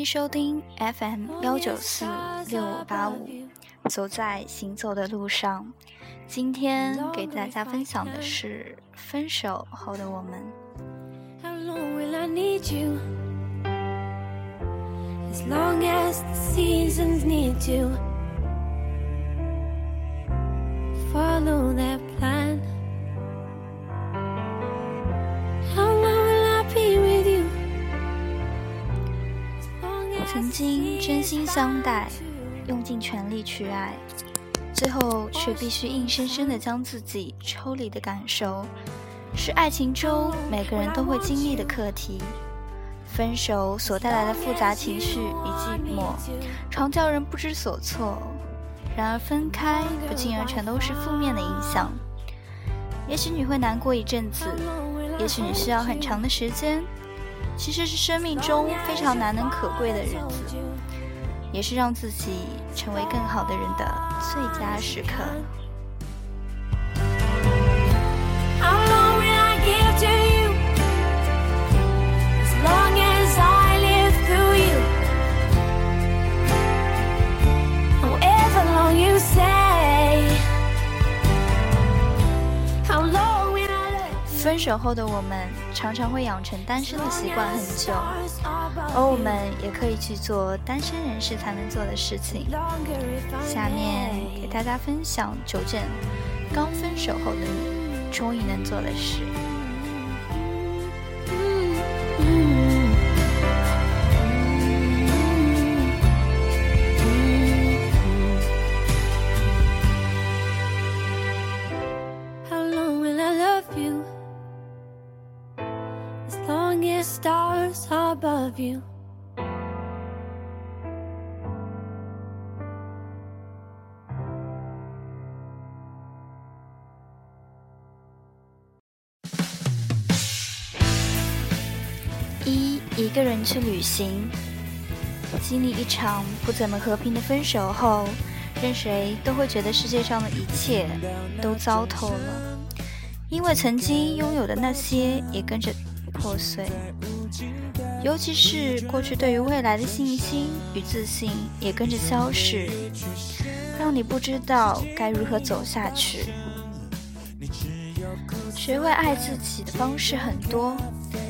欢迎收听 FM 幺九四六五八五，走在行走的路上。今天给大家分享的是分手后的我们。曾相待，用尽全力去爱，最后却必须硬生生的将自己抽离的感受，是爱情中每个人都会经历的课题。分手所带来的复杂情绪与寂寞，常叫人不知所措。然而分开不尽然全都是负面的影响。也许你会难过一阵子，也许你需要很长的时间。其实是生命中非常难能可贵的日子，也是让自己成为更好的人的最佳时刻。分手后的我们常常会养成单身的习惯很久，而我们也可以去做单身人士才能做的事情。下面给大家分享九件刚分手后的你终于能做的事。一一个人去旅行，经历一场不怎么和平的分手后，任谁都会觉得世界上的一切都糟透了，因为曾经拥有的那些也跟着破碎，尤其是过去对于未来的信心与自信也跟着消逝，让你不知道该如何走下去。学会爱自己的方式很多。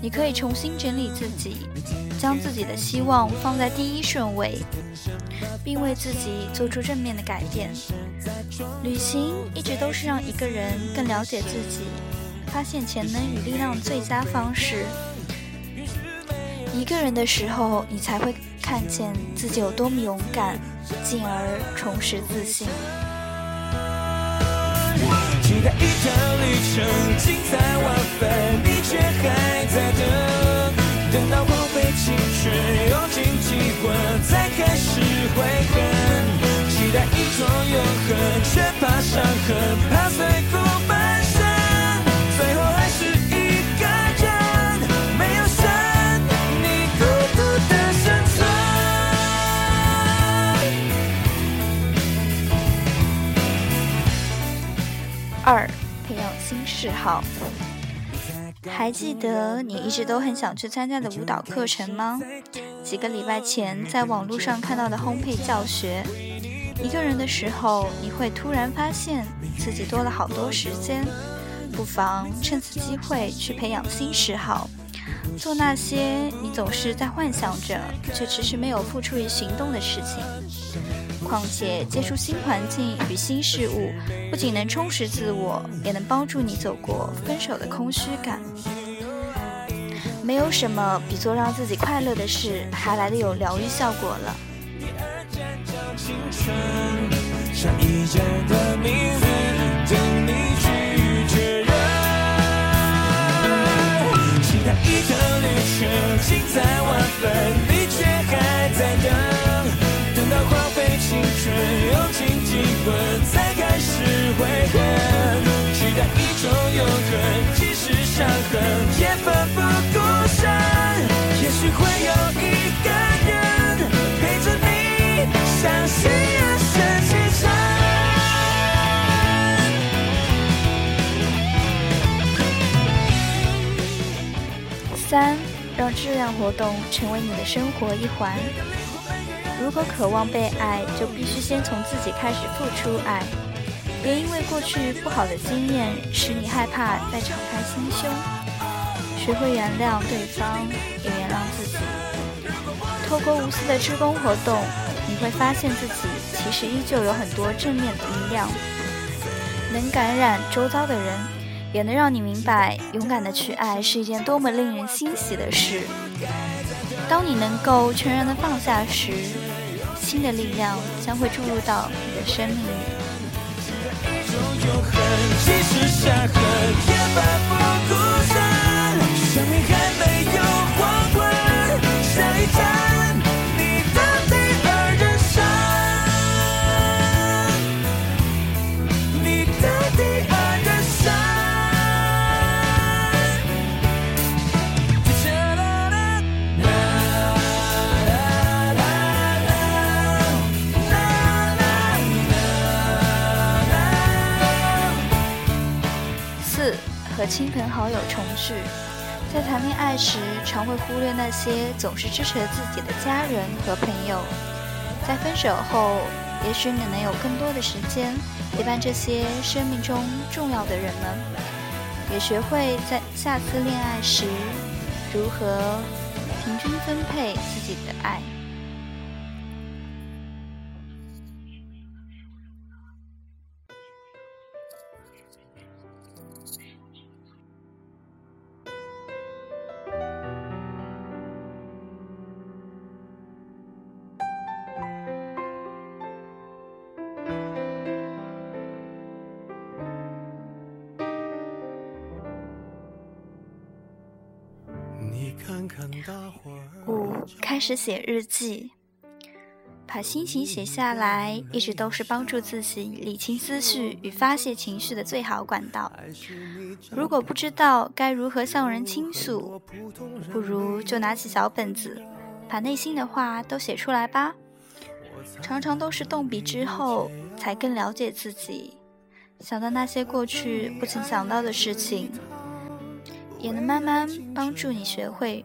你可以重新整理自己，将自己的希望放在第一顺位，并为自己做出正面的改变。旅行一直都是让一个人更了解自己、发现潜能与力量的最佳方式。一个人的时候，你才会看见自己有多么勇敢，进而重拾自信。期待一趟旅程，精彩万分，你却还在等。等到荒废青春，用尽机关，再开始悔恨。期待一种永恒，却怕伤痕，怕碎骨半生。最后还是一个人，没有神，你孤独的生存。二。培养新嗜好，还记得你一直都很想去参加的舞蹈课程吗？几个礼拜前在网络上看到的烘焙教学。一个人的时候，你会突然发现自己多了好多时间，不妨趁此机会去培养新嗜好，做那些你总是在幻想着却迟迟没有付出于行动的事情。况且，接触新环境与新事物，不仅能充实自我，也能帮助你走过分手的空虚感。没有什么比做让自己快乐的事还来的有疗愈效果了。一个旅程，心在万分，你却还在等青春用尽几分，才开始悔恨。期待一种永恒，即使伤痕也奋不顾身。也许会有一个人陪着你，相信人生启程。三，让质量活动成为你的生活一环。如果渴望被爱，就必须先从自己开始付出爱。别因为过去不好的经验使你害怕再敞开心胸。学会原谅对方，也原谅自己。透过无私的志工活动，你会发现自己其实依旧有很多正面的力量，能感染周遭的人，也能让你明白，勇敢的去爱是一件多么令人欣喜的事。当你能够全然的放下时，新的力量将会注入到你的生命里。在谈恋爱时常会忽略那些总是支持自己的家人和朋友，在分手后，也许你能有更多的时间陪伴这些生命中重要的人们，也学会在下次恋爱时如何平均分配自己的爱。五，开始写日记，把心情写下来，一直都是帮助自己理清思绪与发泄情绪的最好管道。如果不知道该如何向人倾诉，不如就拿起小本子，把内心的话都写出来吧。常常都是动笔之后，才更了解自己，想到那些过去不曾想到的事情。也能慢慢帮助你学会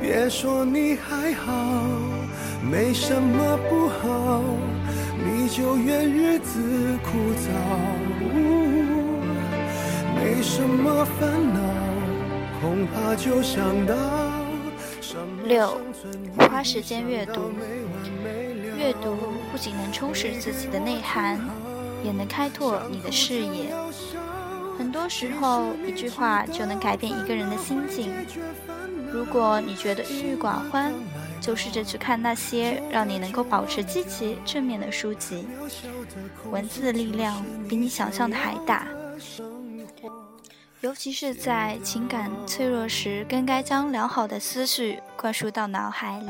别说你还好，没什么不好，你就怨日子枯燥。没什么烦恼，恐怕就想到。六，花时间阅读。阅读不仅能充实自己的内涵，也能开拓你的视野。很多时候，一句话就能改变一个人的心境。如果你觉得郁郁寡欢，就试着去看那些让你能够保持积极正面的书籍。文字的力量比你想象的还大，尤其是在情感脆弱时，更该将良好的思绪灌输到脑海里。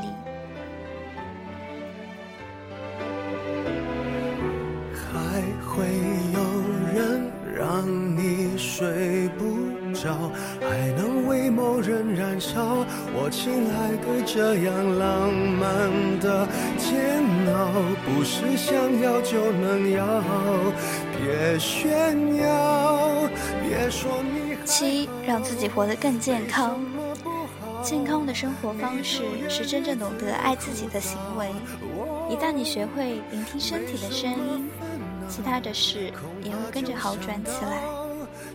还会有人让你睡不？还能为某人燃烧，我亲爱的，这样浪漫的煎熬，不是想要就能要，别炫耀，别说你。七，让自己活得更健康。健康的生活方式是真正懂得爱自己的行为。一旦你学会聆听身体的声音，其他的事也会跟着好转起来。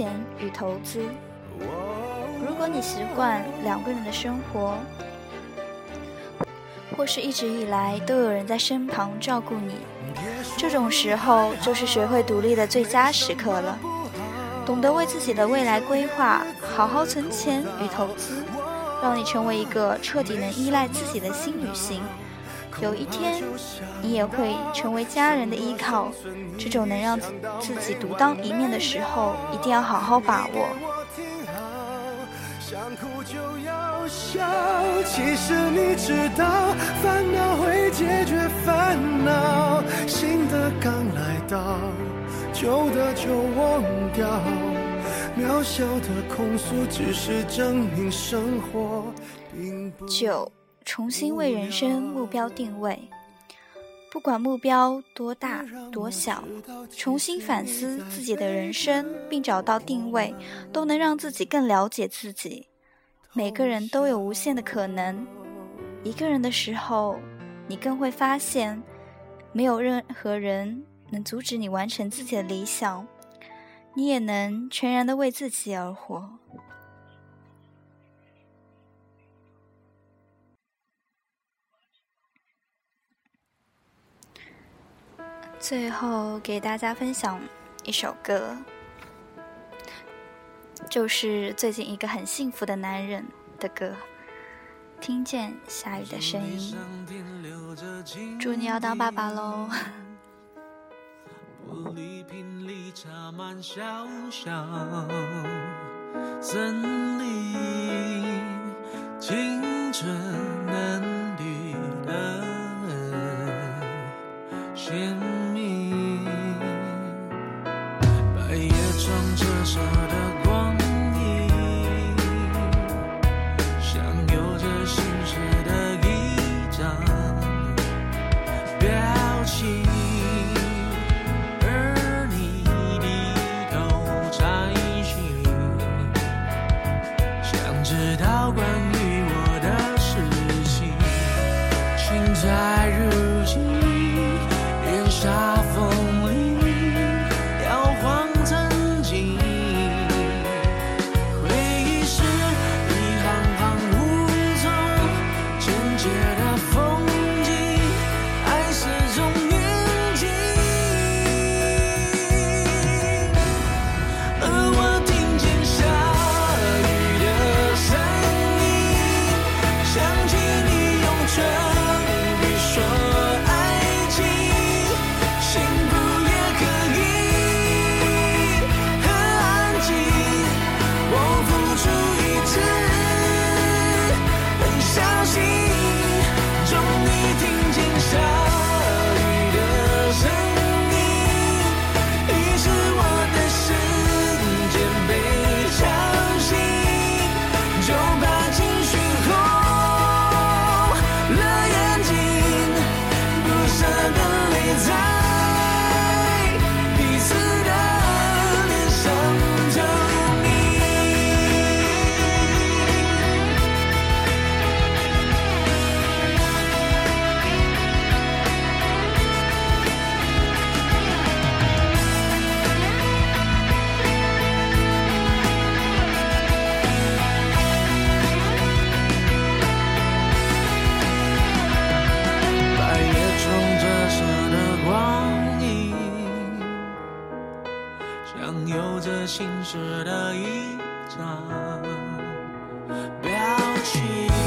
钱与投资。如果你习惯两个人的生活，或是一直以来都有人在身旁照顾你，这种时候就是学会独立的最佳时刻了。懂得为自己的未来规划，好好存钱与投资，让你成为一个彻底能依赖自己的新女性。有一天，你也会成为家人的依靠。这种能让自己独当一面的时候，一定要好好把握。想哭就要笑，其实你知道，烦恼会解决烦恼。新的刚来到，旧的就忘掉。渺小的控诉，只是证明生活并不。九，重新为人生目标定位。不管目标多大多小，重新反思自己的人生，并找到定位，都能让自己更了解自己。每个人都有无限的可能。一个人的时候，你更会发现，没有任何人能阻止你完成自己的理想，你也能全然的为自己而活。最后给大家分享一首歌就是最近一个很幸福的男人的歌。听见下雨的声音。祝你要当爸爸喽玻璃瓶里插满小小森林青春装着傻的像有着心事的一张表情。